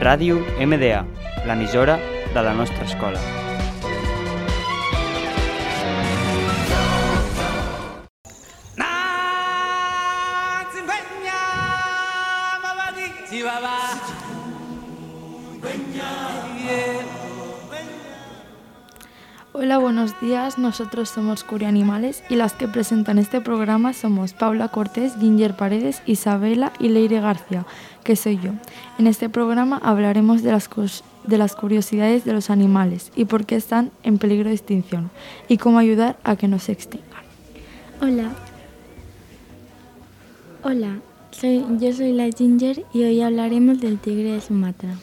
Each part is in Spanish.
Ràdio MDA, l'emissora de la nostra escola. Hola, buenos días. Nosotros somos Curianimales y las que presentan este programa somos Paula Cortés, Ginger Paredes, Isabela y Leire García, que soy yo. En este programa hablaremos de las, de las curiosidades de los animales y por qué están en peligro de extinción y cómo ayudar a que no se extingan. Hola. Hola, soy, yo soy la Ginger y hoy hablaremos del tigre de Sumatra.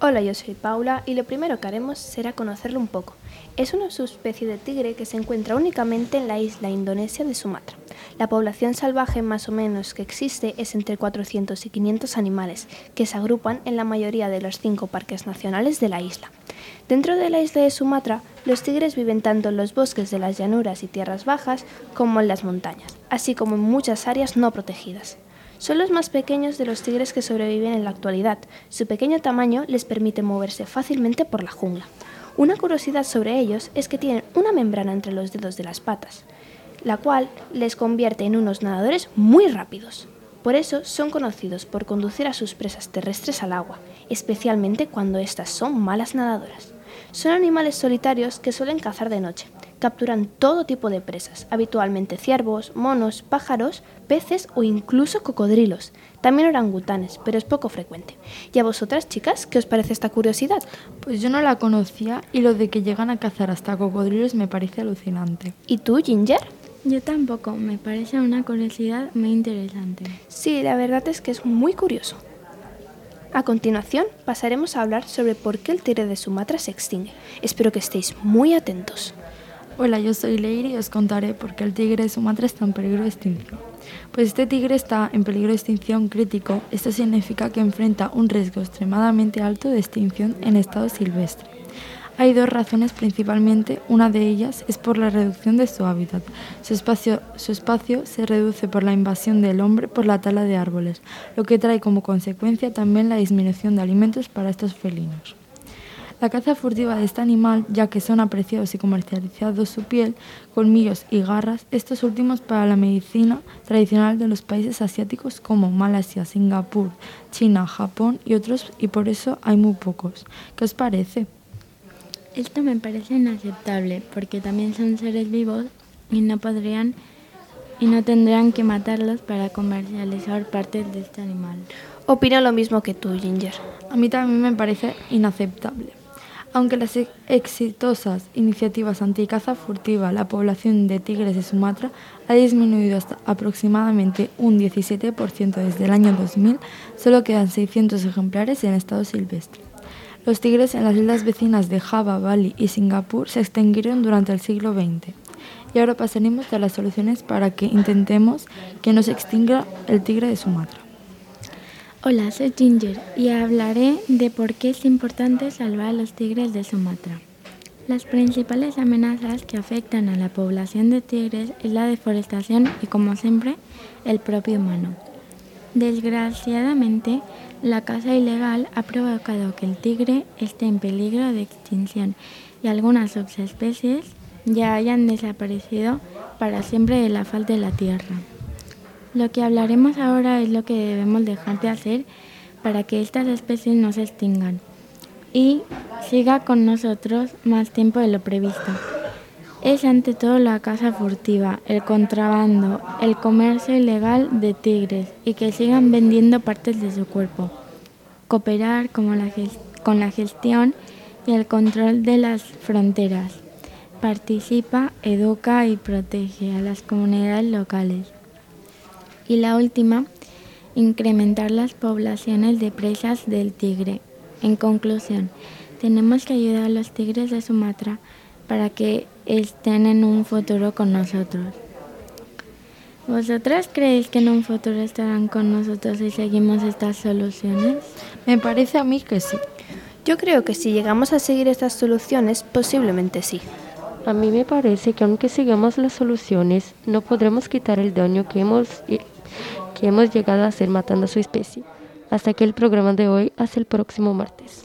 Hola, yo soy Paula y lo primero que haremos será conocerlo un poco. Es una subespecie de tigre que se encuentra únicamente en la isla indonesia de Sumatra. La población salvaje más o menos que existe es entre 400 y 500 animales, que se agrupan en la mayoría de los cinco parques nacionales de la isla. Dentro de la isla de Sumatra, los tigres viven tanto en los bosques de las llanuras y tierras bajas como en las montañas, así como en muchas áreas no protegidas. Son los más pequeños de los tigres que sobreviven en la actualidad. Su pequeño tamaño les permite moverse fácilmente por la jungla. Una curiosidad sobre ellos es que tienen una membrana entre los dedos de las patas, la cual les convierte en unos nadadores muy rápidos. Por eso son conocidos por conducir a sus presas terrestres al agua, especialmente cuando éstas son malas nadadoras. Son animales solitarios que suelen cazar de noche. Capturan todo tipo de presas, habitualmente ciervos, monos, pájaros, peces o incluso cocodrilos. También orangutanes, pero es poco frecuente. ¿Y a vosotras, chicas, qué os parece esta curiosidad? Pues yo no la conocía y lo de que llegan a cazar hasta cocodrilos me parece alucinante. ¿Y tú, Ginger? Yo tampoco, me parece una curiosidad muy interesante. Sí, la verdad es que es muy curioso. A continuación pasaremos a hablar sobre por qué el tigre de Sumatra se extingue. Espero que estéis muy atentos. Hola, yo soy Leire y os contaré por qué el tigre de Sumatra está en peligro de extinción. Pues este tigre está en peligro de extinción crítico. Esto significa que enfrenta un riesgo extremadamente alto de extinción en estado silvestre. Hay dos razones principalmente, una de ellas es por la reducción de su hábitat. Su espacio, su espacio se reduce por la invasión del hombre por la tala de árboles, lo que trae como consecuencia también la disminución de alimentos para estos felinos. La caza furtiva de este animal, ya que son apreciados y comercializados su piel, colmillos y garras, estos últimos para la medicina tradicional de los países asiáticos como Malasia, Singapur, China, Japón y otros, y por eso hay muy pocos. ¿Qué os parece? Esto me parece inaceptable porque también son seres vivos y no podrían y no tendrían que matarlos para comercializar partes de este animal. Opino lo mismo que tú, Ginger. A mí también me parece inaceptable. Aunque las exitosas iniciativas anti-caza furtiva, la población de tigres de Sumatra ha disminuido hasta aproximadamente un 17% desde el año 2000, solo quedan 600 ejemplares en estado silvestre. Los tigres en las islas vecinas de Java, Bali y Singapur se extinguieron durante el siglo XX. Y ahora pasaremos a las soluciones para que intentemos que no se extinga el tigre de Sumatra. Hola, soy Ginger y hablaré de por qué es importante salvar a los tigres de Sumatra. Las principales amenazas que afectan a la población de tigres es la deforestación y, como siempre, el propio humano. Desgraciadamente, la caza ilegal ha provocado que el tigre esté en peligro de extinción y algunas subespecies ya hayan desaparecido para siempre de la faz de la tierra. Lo que hablaremos ahora es lo que debemos dejar de hacer para que estas especies no se extingan y siga con nosotros más tiempo de lo previsto. Es ante todo la caza furtiva, el contrabando, el comercio ilegal de tigres y que sigan vendiendo partes de su cuerpo. Cooperar con la, con la gestión y el control de las fronteras. Participa, educa y protege a las comunidades locales. Y la última, incrementar las poblaciones de presas del tigre. En conclusión, tenemos que ayudar a los tigres de Sumatra para que estén en un futuro con nosotros. ¿Vosotras creéis que en un futuro estarán con nosotros si seguimos estas soluciones? Me parece a mí que sí. Yo creo que si llegamos a seguir estas soluciones, posiblemente sí. A mí me parece que aunque sigamos las soluciones, no podremos quitar el daño que hemos, que hemos llegado a hacer matando a su especie. Hasta aquí el programa de hoy, hasta el próximo martes.